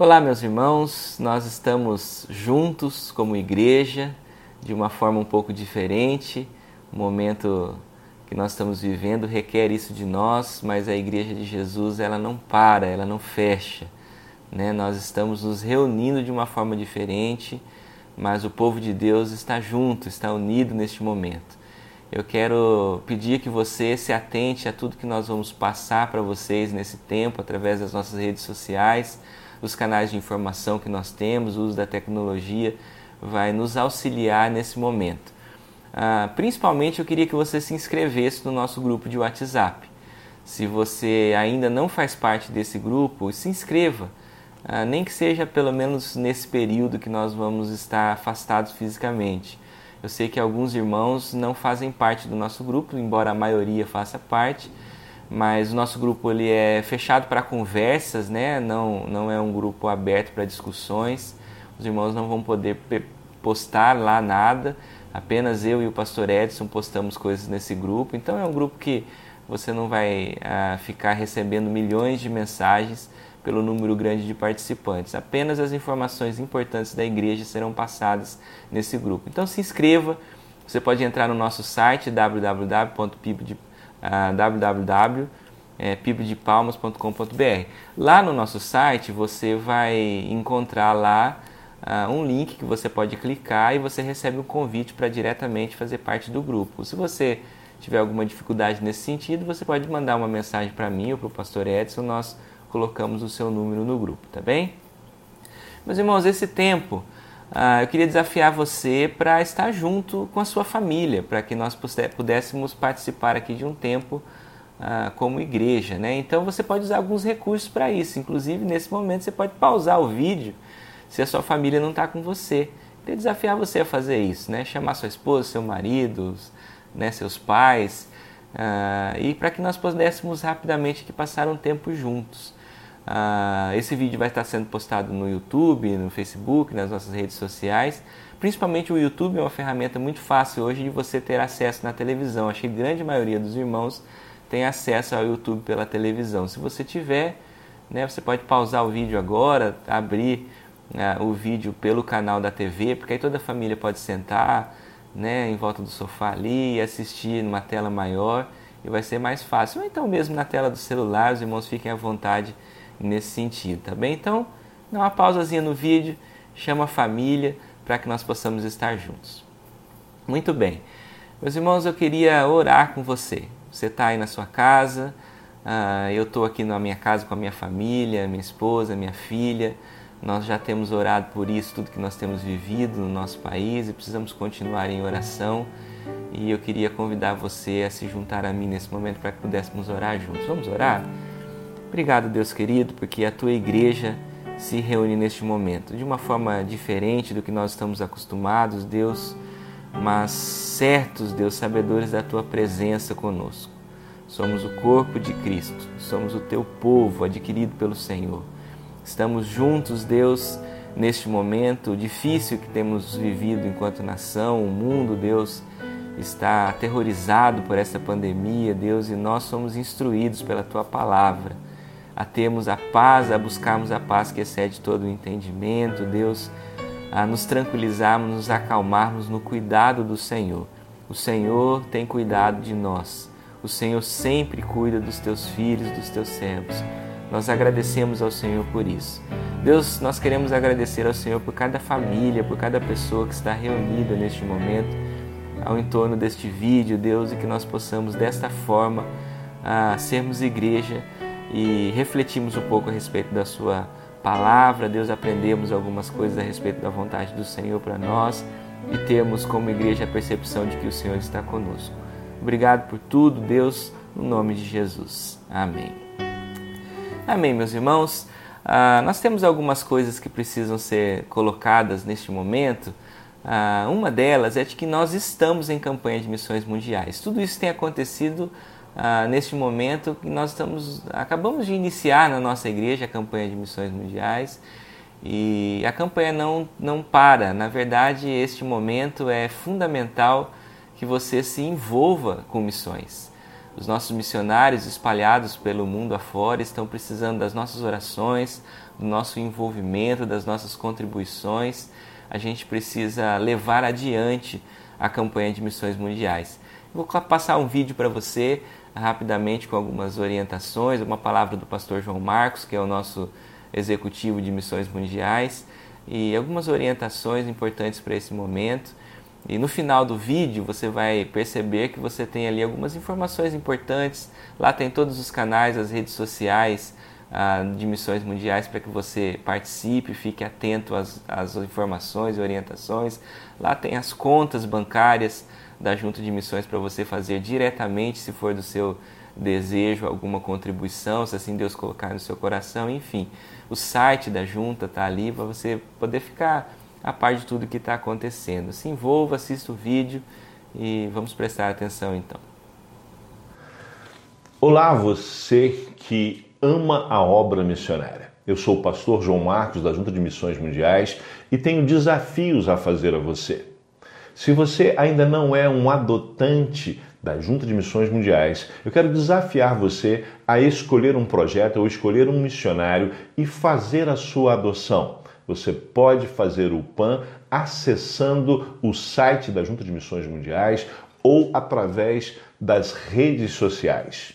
Olá, meus irmãos, nós estamos juntos como igreja de uma forma um pouco diferente. O momento que nós estamos vivendo requer isso de nós, mas a igreja de Jesus ela não para, ela não fecha. Né? Nós estamos nos reunindo de uma forma diferente, mas o povo de Deus está junto, está unido neste momento. Eu quero pedir que você se atente a tudo que nós vamos passar para vocês nesse tempo através das nossas redes sociais os canais de informação que nós temos, o uso da tecnologia vai nos auxiliar nesse momento. Ah, principalmente eu queria que você se inscrevesse no nosso grupo de WhatsApp. Se você ainda não faz parte desse grupo, se inscreva, ah, nem que seja pelo menos nesse período que nós vamos estar afastados fisicamente. Eu sei que alguns irmãos não fazem parte do nosso grupo, embora a maioria faça parte mas o nosso grupo ele é fechado para conversas, né? Não, não é um grupo aberto para discussões. Os irmãos não vão poder postar lá nada. Apenas eu e o pastor Edson postamos coisas nesse grupo. Então é um grupo que você não vai ah, ficar recebendo milhões de mensagens pelo número grande de participantes. Apenas as informações importantes da igreja serão passadas nesse grupo. Então se inscreva. Você pode entrar no nosso site www.pibde.com www.pibdepalmas.com.br. Lá no nosso site você vai encontrar lá uh, um link que você pode clicar e você recebe um convite para diretamente fazer parte do grupo. Se você tiver alguma dificuldade nesse sentido, você pode mandar uma mensagem para mim ou para o pastor Edson, nós colocamos o seu número no grupo, tá bem? Meus irmãos, esse tempo Uh, eu queria desafiar você para estar junto com a sua família, para que nós pudéssemos participar aqui de um tempo uh, como igreja. Né? Então você pode usar alguns recursos para isso. Inclusive, nesse momento, você pode pausar o vídeo se a sua família não está com você. Eu queria desafiar você a fazer isso, né? chamar sua esposa, seu marido, né? seus pais, uh, e para que nós pudéssemos rapidamente passar um tempo juntos. Uh, esse vídeo vai estar sendo postado no YouTube, no Facebook, nas nossas redes sociais. Principalmente o YouTube é uma ferramenta muito fácil hoje de você ter acesso na televisão. Acho que a grande maioria dos irmãos tem acesso ao YouTube pela televisão. Se você tiver, né, você pode pausar o vídeo agora, abrir uh, o vídeo pelo canal da TV, porque aí toda a família pode sentar né, em volta do sofá ali e assistir numa tela maior e vai ser mais fácil. Ou então mesmo na tela do celular, os irmãos fiquem à vontade nesse sentido, tá bem? Então, dá uma pausazinha no vídeo, chama a família para que nós possamos estar juntos. Muito bem. Meus irmãos, eu queria orar com você. Você está aí na sua casa, uh, eu estou aqui na minha casa com a minha família, minha esposa, minha filha. Nós já temos orado por isso, tudo que nós temos vivido no nosso país e precisamos continuar em oração. E eu queria convidar você a se juntar a mim nesse momento para que pudéssemos orar juntos. Vamos orar? Obrigado, Deus querido, porque a tua igreja se reúne neste momento de uma forma diferente do que nós estamos acostumados, Deus, mas certos, Deus, sabedores da tua presença conosco. Somos o corpo de Cristo, somos o teu povo adquirido pelo Senhor. Estamos juntos, Deus, neste momento difícil que temos vivido enquanto nação, o mundo, Deus, está aterrorizado por essa pandemia, Deus, e nós somos instruídos pela tua palavra a termos a paz, a buscarmos a paz que excede todo o entendimento, Deus, a nos tranquilizarmos, nos acalmarmos no cuidado do Senhor. O Senhor tem cuidado de nós. O Senhor sempre cuida dos teus filhos, dos teus servos. Nós agradecemos ao Senhor por isso. Deus, nós queremos agradecer ao Senhor por cada família, por cada pessoa que está reunida neste momento ao entorno deste vídeo, Deus, e que nós possamos desta forma a sermos igreja e refletimos um pouco a respeito da Sua palavra, Deus, aprendemos algumas coisas a respeito da vontade do Senhor para nós e temos como igreja a percepção de que o Senhor está conosco. Obrigado por tudo, Deus, no nome de Jesus. Amém. Amém, meus irmãos. Ah, nós temos algumas coisas que precisam ser colocadas neste momento. Ah, uma delas é de que nós estamos em campanha de missões mundiais. Tudo isso tem acontecido ah, neste momento que nós estamos acabamos de iniciar na nossa igreja a campanha de missões mundiais e a campanha não não para. Na verdade, este momento é fundamental que você se envolva com missões. Os nossos missionários espalhados pelo mundo afora estão precisando das nossas orações, do nosso envolvimento, das nossas contribuições. A gente precisa levar adiante a campanha de missões mundiais. Vou passar um vídeo para você rapidamente com algumas orientações, uma palavra do pastor João Marcos, que é o nosso executivo de missões mundiais, e algumas orientações importantes para esse momento. E no final do vídeo você vai perceber que você tem ali algumas informações importantes. Lá tem todos os canais, as redes sociais ah, de missões mundiais para que você participe, fique atento às, às informações e orientações. Lá tem as contas bancárias da Junta de Missões para você fazer diretamente, se for do seu desejo, alguma contribuição, se assim Deus colocar no seu coração, enfim. O site da Junta está ali para você poder ficar a par de tudo que está acontecendo. Se envolva, assista o vídeo e vamos prestar atenção então. Olá, você que ama a obra missionária. Eu sou o pastor João Marcos da Junta de Missões Mundiais e tenho desafios a fazer a você. Se você ainda não é um adotante da Junta de Missões Mundiais, eu quero desafiar você a escolher um projeto ou escolher um missionário e fazer a sua adoção. Você pode fazer o PAN acessando o site da Junta de Missões Mundiais ou através das redes sociais.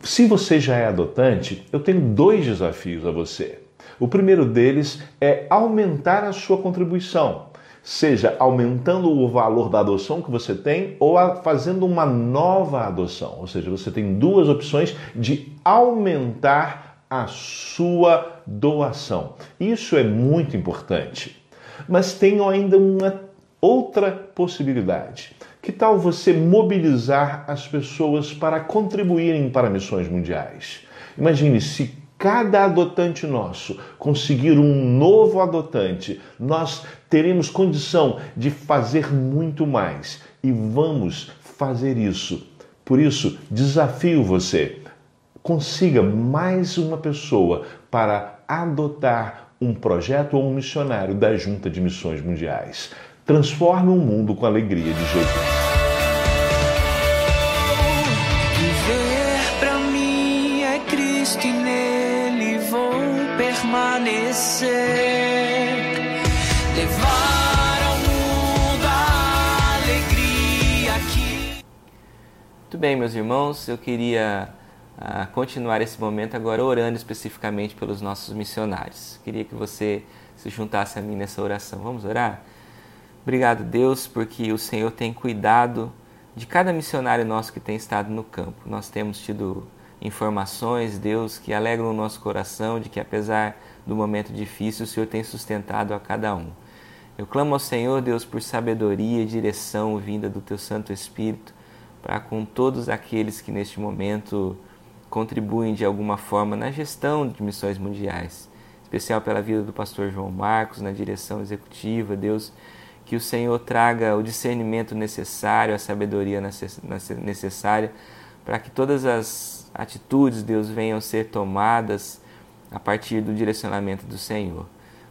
Se você já é adotante, eu tenho dois desafios a você. O primeiro deles é aumentar a sua contribuição, seja aumentando o valor da adoção que você tem ou fazendo uma nova adoção. Ou seja, você tem duas opções de aumentar a sua doação. Isso é muito importante. Mas tenho ainda uma outra possibilidade. Que tal você mobilizar as pessoas para contribuírem para missões mundiais? Imagine se cada adotante nosso conseguir um novo adotante, nós teremos condição de fazer muito mais e vamos fazer isso. Por isso, desafio você consiga mais uma pessoa para adotar um projeto ou um missionário da Junta de Missões Mundiais. Transforme o mundo com a alegria de Jesus. Permanecer. Levar ao mundo a alegria que. Muito bem, meus irmãos, eu queria a continuar esse momento agora orando especificamente pelos nossos missionários. Queria que você se juntasse a mim nessa oração. Vamos orar? Obrigado, Deus, porque o Senhor tem cuidado de cada missionário nosso que tem estado no campo. Nós temos tido informações, Deus, que alegram o nosso coração de que apesar do momento difícil, o Senhor tem sustentado a cada um. Eu clamo ao Senhor, Deus, por sabedoria e direção vinda do teu Santo Espírito para com todos aqueles que neste momento contribuem de alguma forma na gestão de missões mundiais, especial pela vida do pastor João Marcos, na direção executiva, Deus, que o Senhor traga o discernimento necessário, a sabedoria necessária para que todas as atitudes, Deus, venham ser tomadas a partir do direcionamento do Senhor.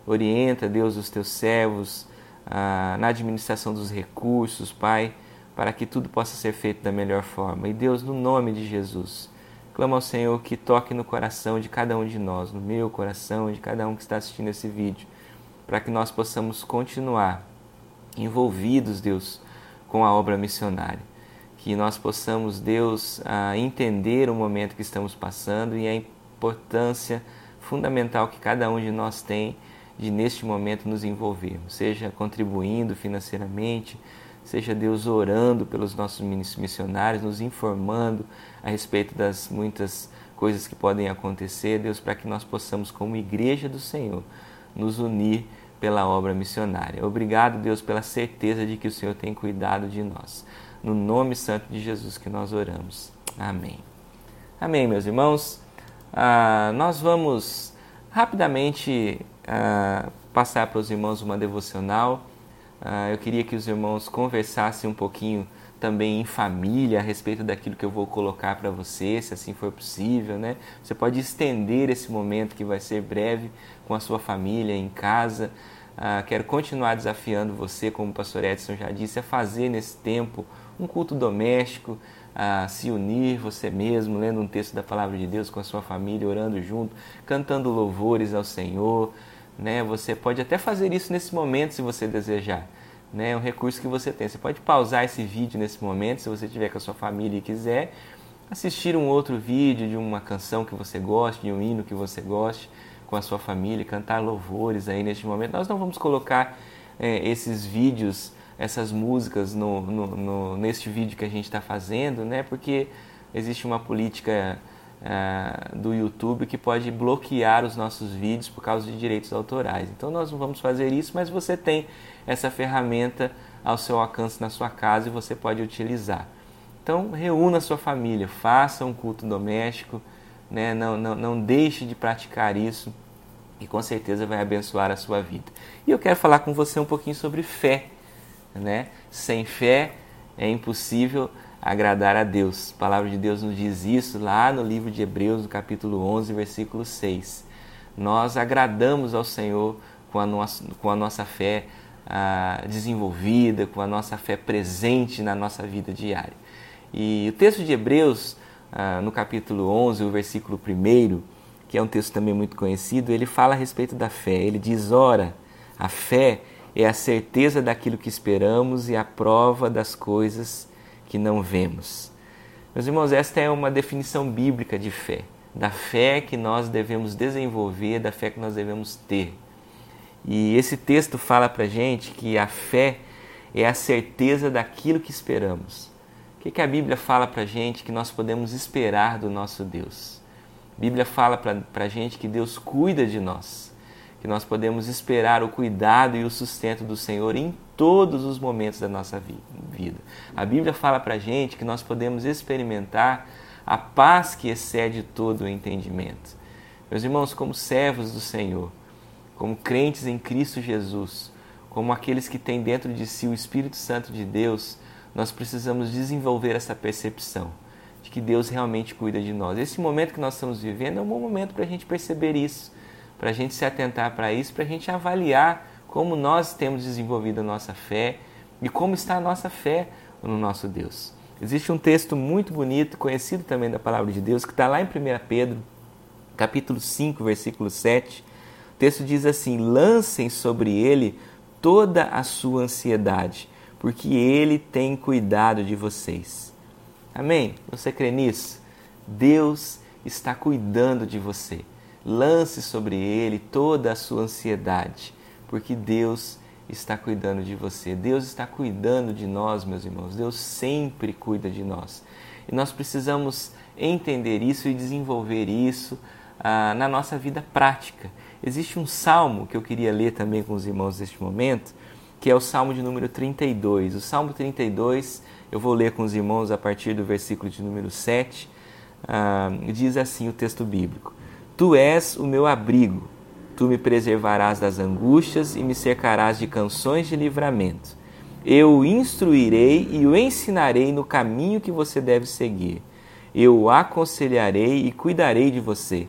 Orienta, Deus, os teus servos ah, na administração dos recursos, Pai, para que tudo possa ser feito da melhor forma. E Deus, no nome de Jesus, Clamo ao Senhor que toque no coração de cada um de nós, no meu coração, de cada um que está assistindo esse vídeo, para que nós possamos continuar envolvidos, Deus, com a obra missionária. Que nós possamos, Deus, entender o momento que estamos passando e a importância fundamental que cada um de nós tem de, neste momento, nos envolvermos, seja contribuindo financeiramente, seja Deus orando pelos nossos missionários, nos informando a respeito das muitas coisas que podem acontecer, Deus, para que nós possamos, como igreja do Senhor, nos unir pela obra missionária. Obrigado, Deus, pela certeza de que o Senhor tem cuidado de nós. No nome santo de Jesus que nós oramos. Amém. Amém, meus irmãos. Ah, nós vamos rapidamente ah, passar para os irmãos uma devocional Uh, eu queria que os irmãos conversassem um pouquinho também em família a respeito daquilo que eu vou colocar para você, se assim for possível, né? Você pode estender esse momento que vai ser breve com a sua família em casa. Quero continuar desafiando você, como o pastor Edson já disse, a fazer nesse tempo um culto doméstico, a se unir você mesmo, lendo um texto da palavra de Deus com a sua família, orando junto, cantando louvores ao Senhor. Né? Você pode até fazer isso nesse momento se você desejar. Né? É um recurso que você tem. Você pode pausar esse vídeo nesse momento, se você estiver com a sua família e quiser, assistir um outro vídeo de uma canção que você goste, de um hino que você goste com a sua família, cantar louvores aí neste momento. Nós não vamos colocar é, esses vídeos essas músicas no, no, no, neste vídeo que a gente está fazendo, né? Porque existe uma política uh, do YouTube que pode bloquear os nossos vídeos por causa de direitos autorais. Então nós não vamos fazer isso, mas você tem essa ferramenta ao seu alcance na sua casa e você pode utilizar. Então reúna a sua família, faça um culto doméstico, né? não, não, não deixe de praticar isso e com certeza vai abençoar a sua vida. E eu quero falar com você um pouquinho sobre fé né? Sem fé é impossível agradar a Deus. A palavra de Deus nos diz isso lá no livro de Hebreus, no capítulo 11, versículo 6. Nós agradamos ao Senhor com a nossa, com a nossa fé ah, desenvolvida, com a nossa fé presente na nossa vida diária. E o texto de Hebreus, ah, no capítulo 11, o versículo 1, que é um texto também muito conhecido, ele fala a respeito da fé. Ele diz: Ora, a fé a certeza daquilo que esperamos e a prova das coisas que não vemos. Meus irmãos, esta é uma definição bíblica de fé, da fé que nós devemos desenvolver, da fé que nós devemos ter. E esse texto fala para gente que a fé é a certeza daquilo que esperamos. O que, que a Bíblia fala para gente que nós podemos esperar do nosso Deus? A Bíblia fala para a gente que Deus cuida de nós que nós podemos esperar o cuidado e o sustento do Senhor em todos os momentos da nossa vida. A Bíblia fala para a gente que nós podemos experimentar a paz que excede todo o entendimento. Meus irmãos, como servos do Senhor, como crentes em Cristo Jesus, como aqueles que têm dentro de si o Espírito Santo de Deus, nós precisamos desenvolver essa percepção de que Deus realmente cuida de nós. Esse momento que nós estamos vivendo é um bom momento para a gente perceber isso para a gente se atentar para isso, para a gente avaliar como nós temos desenvolvido a nossa fé e como está a nossa fé no nosso Deus. Existe um texto muito bonito, conhecido também da palavra de Deus, que está lá em 1 Pedro, capítulo 5, versículo 7. O texto diz assim: Lancem sobre ele toda a sua ansiedade, porque ele tem cuidado de vocês. Amém? Você crê nisso? Deus está cuidando de você. Lance sobre ele toda a sua ansiedade, porque Deus está cuidando de você. Deus está cuidando de nós, meus irmãos. Deus sempre cuida de nós. E nós precisamos entender isso e desenvolver isso ah, na nossa vida prática. Existe um salmo que eu queria ler também com os irmãos neste momento, que é o salmo de número 32. O salmo 32, eu vou ler com os irmãos a partir do versículo de número 7. Ah, diz assim o texto bíblico: Tu és o meu abrigo, tu me preservarás das angústias e me cercarás de canções de livramento. Eu o instruirei e o ensinarei no caminho que você deve seguir. Eu o aconselharei e cuidarei de você.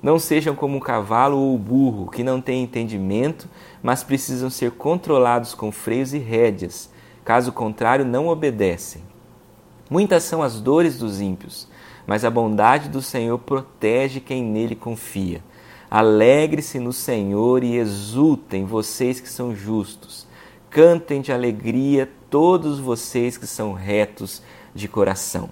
Não sejam como um cavalo ou o burro, que não têm entendimento, mas precisam ser controlados com freios e rédeas. Caso contrário, não obedecem. Muitas são as dores dos ímpios mas a bondade do Senhor protege quem nele confia. Alegre-se no Senhor e exultem vocês que são justos. Cantem de alegria todos vocês que são retos de coração.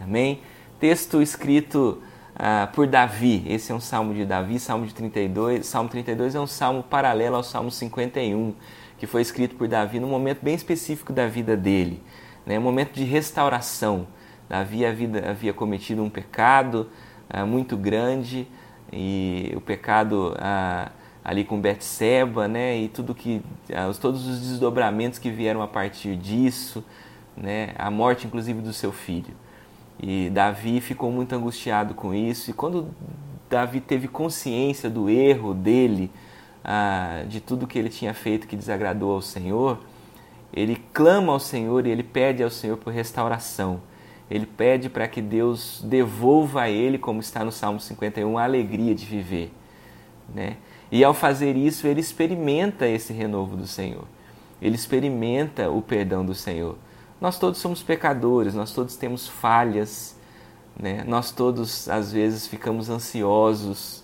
Amém? Texto escrito uh, por Davi. Esse é um salmo de Davi, salmo de 32. Salmo 32 é um salmo paralelo ao salmo 51, que foi escrito por Davi num momento bem específico da vida dele, né? um momento de restauração Davi havia, havia cometido um pecado ah, muito grande e o pecado ah, ali com Betseba, né, e tudo que ah, todos os desdobramentos que vieram a partir disso, né, a morte inclusive do seu filho. E Davi ficou muito angustiado com isso e quando Davi teve consciência do erro dele, de tudo que ele tinha feito que desagradou ao Senhor, ele clama ao Senhor e ele pede ao Senhor por restauração ele pede para que Deus devolva a ele, como está no Salmo 51, a alegria de viver. Né? E ao fazer isso, ele experimenta esse renovo do Senhor. Ele experimenta o perdão do Senhor. Nós todos somos pecadores, nós todos temos falhas, né? nós todos às vezes ficamos ansiosos,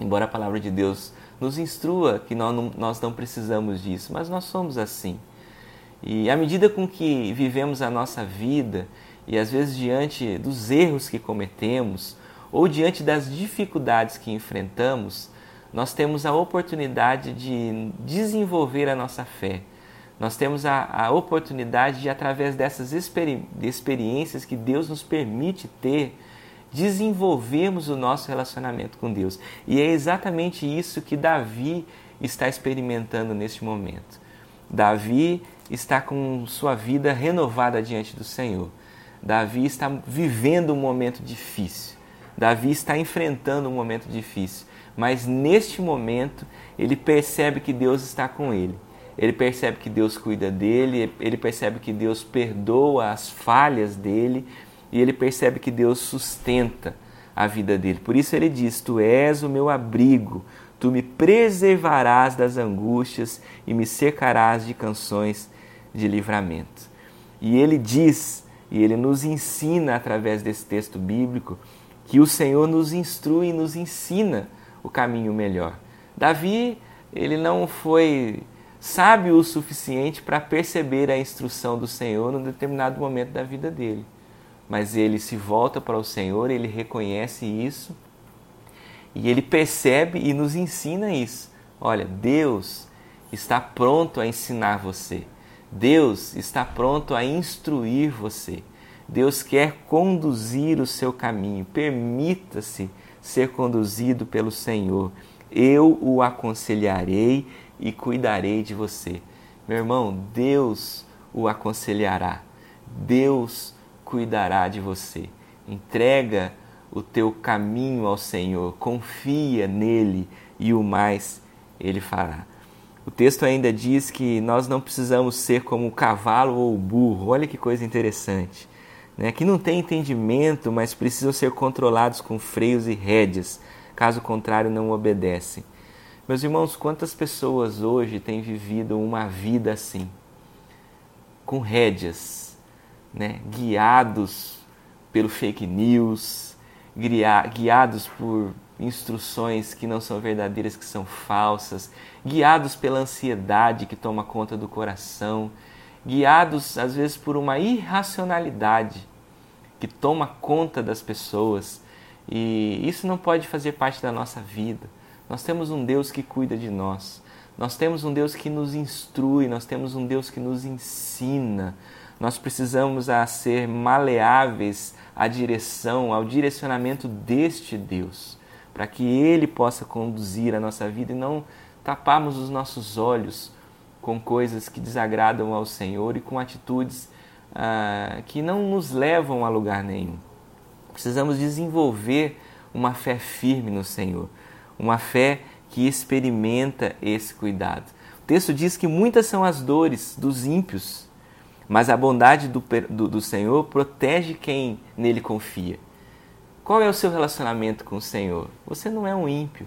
embora a palavra de Deus nos instrua que nós não, nós não precisamos disso, mas nós somos assim. E à medida com que vivemos a nossa vida, e às vezes diante dos erros que cometemos, ou diante das dificuldades que enfrentamos, nós temos a oportunidade de desenvolver a nossa fé. Nós temos a, a oportunidade de, através dessas experi experiências que Deus nos permite ter, desenvolvermos o nosso relacionamento com Deus. E é exatamente isso que Davi está experimentando neste momento. Davi está com sua vida renovada diante do Senhor. Davi está vivendo um momento difícil. Davi está enfrentando um momento difícil, mas neste momento ele percebe que Deus está com ele. Ele percebe que Deus cuida dele, ele percebe que Deus perdoa as falhas dele e ele percebe que Deus sustenta a vida dele. Por isso ele diz: Tu és o meu abrigo, tu me preservarás das angústias e me secarás de canções de livramento. E ele diz, e ele nos ensina através desse texto bíblico, que o Senhor nos instrui e nos ensina o caminho melhor. Davi, ele não foi sábio o suficiente para perceber a instrução do Senhor num determinado momento da vida dele. Mas ele se volta para o Senhor, ele reconhece isso e ele percebe e nos ensina isso. Olha, Deus está pronto a ensinar você. Deus está pronto a instruir você. Deus quer conduzir o seu caminho. Permita-se ser conduzido pelo Senhor. Eu o aconselharei e cuidarei de você. Meu irmão, Deus o aconselhará. Deus cuidará de você. Entrega o teu caminho ao Senhor, confia nele e o mais ele fará. O texto ainda diz que nós não precisamos ser como o cavalo ou o burro. Olha que coisa interessante né, que não têm entendimento, mas precisam ser controlados com freios e rédeas, caso contrário, não obedecem. Meus irmãos, quantas pessoas hoje têm vivido uma vida assim, com rédeas, né, guiados pelo fake news, guiados por instruções que não são verdadeiras, que são falsas, guiados pela ansiedade que toma conta do coração, guiados às vezes por uma irracionalidade que toma conta das pessoas. E isso não pode fazer parte da nossa vida. Nós temos um Deus que cuida de nós. Nós temos um Deus que nos instrui, nós temos um Deus que nos ensina. Nós precisamos a ser maleáveis à direção, ao direcionamento deste Deus, para que ele possa conduzir a nossa vida e não taparmos os nossos olhos com coisas que desagradam ao Senhor e com atitudes ah, que não nos levam a lugar nenhum. Precisamos desenvolver uma fé firme no Senhor, uma fé que experimenta esse cuidado. O texto diz que muitas são as dores dos ímpios, mas a bondade do, do, do Senhor protege quem nele confia. Qual é o seu relacionamento com o Senhor? Você não é um ímpio.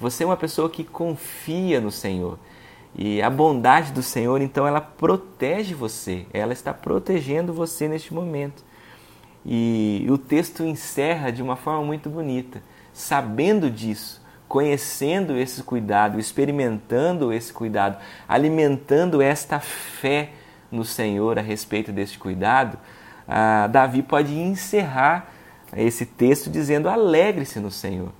Você é uma pessoa que confia no Senhor. E a bondade do Senhor, então, ela protege você, ela está protegendo você neste momento. E o texto encerra de uma forma muito bonita, sabendo disso, conhecendo esse cuidado, experimentando esse cuidado, alimentando esta fé no Senhor a respeito deste cuidado, ah, Davi pode encerrar esse texto dizendo: alegre-se no Senhor.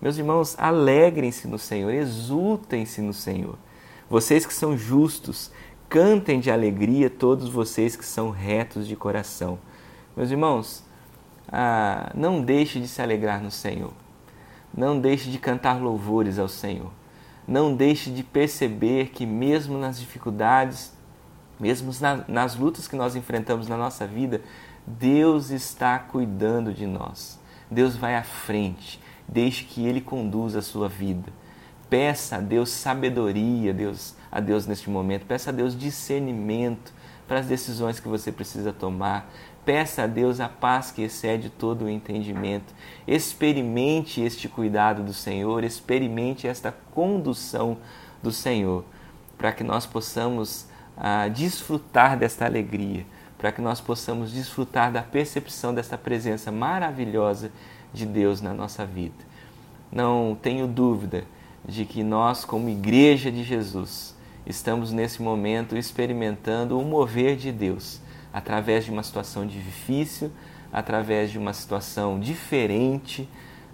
Meus irmãos, alegrem-se no Senhor, exultem-se no Senhor. Vocês que são justos, cantem de alegria todos vocês que são retos de coração. Meus irmãos, ah, não deixe de se alegrar no Senhor. Não deixe de cantar louvores ao Senhor. Não deixe de perceber que mesmo nas dificuldades, mesmo na, nas lutas que nós enfrentamos na nossa vida, Deus está cuidando de nós. Deus vai à frente. Deixe que Ele conduza a sua vida. Peça a Deus sabedoria, Deus, a Deus neste momento. Peça a Deus discernimento para as decisões que você precisa tomar. Peça a Deus a paz que excede todo o entendimento. Experimente este cuidado do Senhor, experimente esta condução do Senhor, para que nós possamos ah, desfrutar desta alegria, para que nós possamos desfrutar da percepção desta presença maravilhosa de Deus na nossa vida. Não tenho dúvida de que nós, como igreja de Jesus, estamos nesse momento experimentando o mover de Deus através de uma situação difícil, através de uma situação diferente,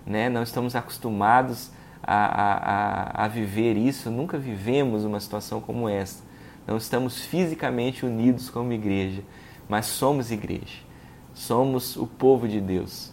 né? não estamos acostumados a, a, a viver isso, nunca vivemos uma situação como essa. Não estamos fisicamente unidos como igreja, mas somos igreja, somos o povo de Deus.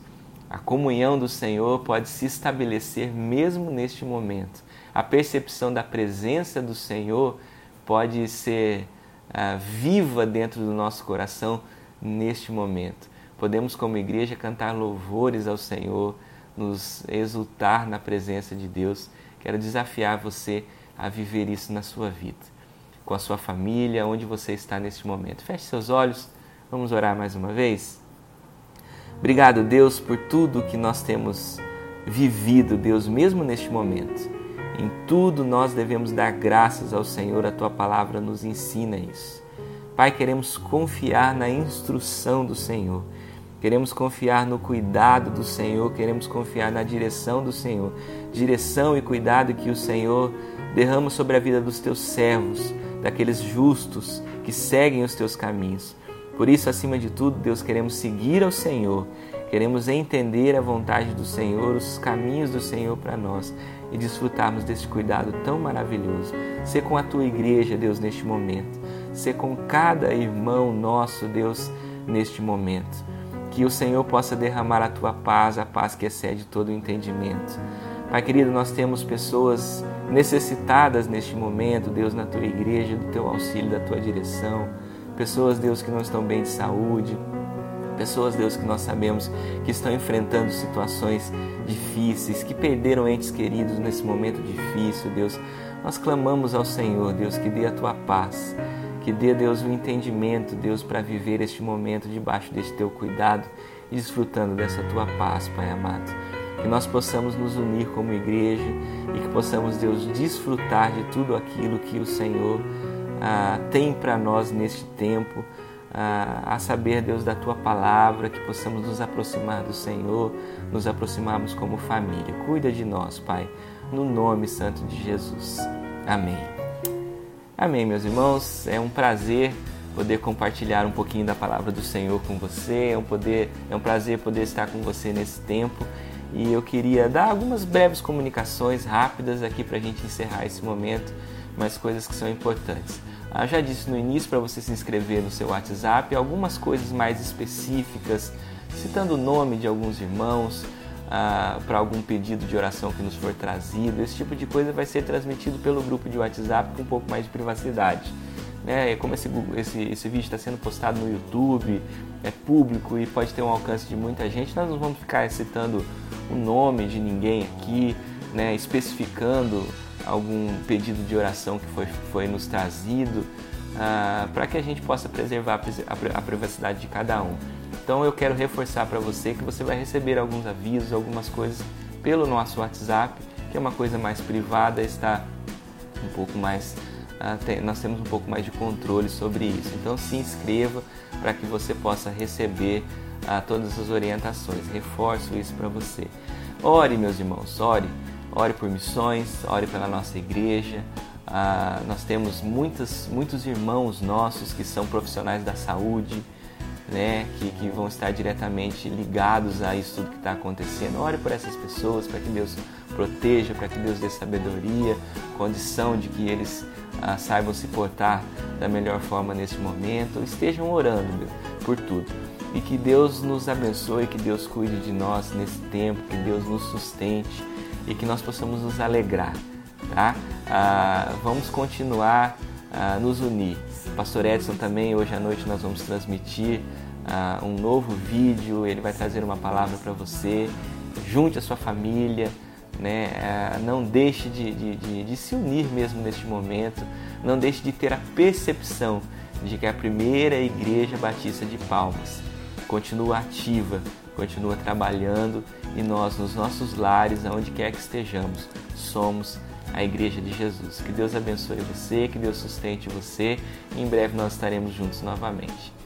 A comunhão do Senhor pode se estabelecer mesmo neste momento. A percepção da presença do Senhor pode ser ah, viva dentro do nosso coração neste momento. Podemos, como igreja, cantar louvores ao Senhor, nos exultar na presença de Deus. Quero desafiar você a viver isso na sua vida, com a sua família, onde você está neste momento. Feche seus olhos, vamos orar mais uma vez. Obrigado, Deus, por tudo que nós temos vivido, Deus, mesmo neste momento. Em tudo nós devemos dar graças ao Senhor, a tua palavra nos ensina isso. Pai, queremos confiar na instrução do Senhor Queremos confiar no cuidado do Senhor, queremos confiar na direção do Senhor. Direção e cuidado que o Senhor derrama sobre a vida dos teus servos, daqueles justos que seguem os teus caminhos. Por isso, acima de tudo, Deus, queremos seguir ao Senhor, queremos entender a vontade do Senhor, os caminhos do Senhor para nós e desfrutarmos desse cuidado tão maravilhoso. Ser com a tua igreja, Deus, neste momento. Ser com cada irmão nosso, Deus, neste momento que o Senhor possa derramar a tua paz, a paz que excede todo o entendimento. Pai querido, nós temos pessoas necessitadas neste momento, Deus, na tua igreja, do teu auxílio, da tua direção. Pessoas, Deus, que não estão bem de saúde. Pessoas, Deus, que nós sabemos que estão enfrentando situações difíceis, que perderam entes queridos nesse momento difícil, Deus. Nós clamamos ao Senhor, Deus, que dê a tua paz que dê, Deus, o um entendimento, Deus, para viver este momento debaixo deste teu cuidado e desfrutando dessa tua paz, Pai amado. Que nós possamos nos unir como igreja e que possamos, Deus, desfrutar de tudo aquilo que o Senhor ah, tem para nós neste tempo. Ah, a saber, Deus, da tua palavra, que possamos nos aproximar do Senhor, nos aproximarmos como família. Cuida de nós, Pai, no nome santo de Jesus. Amém. Amém, meus irmãos. É um prazer poder compartilhar um pouquinho da palavra do Senhor com você. É um, poder, é um prazer poder estar com você nesse tempo. E eu queria dar algumas breves comunicações rápidas aqui para a gente encerrar esse momento, mas coisas que são importantes. Eu já disse no início para você se inscrever no seu WhatsApp algumas coisas mais específicas, citando o nome de alguns irmãos, ah, para algum pedido de oração que nos for trazido. Esse tipo de coisa vai ser transmitido pelo grupo de WhatsApp com um pouco mais de privacidade. Né? Como esse, esse, esse vídeo está sendo postado no YouTube, é público e pode ter um alcance de muita gente, nós não vamos ficar citando o nome de ninguém aqui, né? especificando algum pedido de oração que foi, foi nos trazido, ah, para que a gente possa preservar a, privacidade de cada um. Então eu quero reforçar para você que você vai receber alguns avisos, algumas coisas pelo nosso WhatsApp, que é uma coisa mais privada, está um pouco mais uh, nós temos um pouco mais de controle sobre isso. Então se inscreva para que você possa receber uh, todas as orientações. Reforço isso para você. Ore, meus irmãos, ore. Ore por missões, ore pela nossa igreja. Uh, nós temos muitos, muitos irmãos nossos que são profissionais da saúde, né, que, que vão estar diretamente ligados a isso tudo que está acontecendo. Ore por essas pessoas para que Deus proteja, para que Deus dê sabedoria, condição de que eles ah, saibam se portar da melhor forma nesse momento. Estejam orando meu, por tudo. E que Deus nos abençoe, que Deus cuide de nós nesse tempo, que Deus nos sustente e que nós possamos nos alegrar. Tá? Ah, vamos continuar a nos unir. Pastor Edson também, hoje à noite nós vamos transmitir uh, um novo vídeo, ele vai trazer uma palavra para você. Junte a sua família, né? Uh, não deixe de, de, de, de se unir mesmo neste momento, não deixe de ter a percepção de que a primeira igreja batista de Palmas continua ativa, continua trabalhando e nós, nos nossos lares, aonde quer que estejamos, somos a Igreja de Jesus. Que Deus abençoe você, que Deus sustente você e em breve nós estaremos juntos novamente.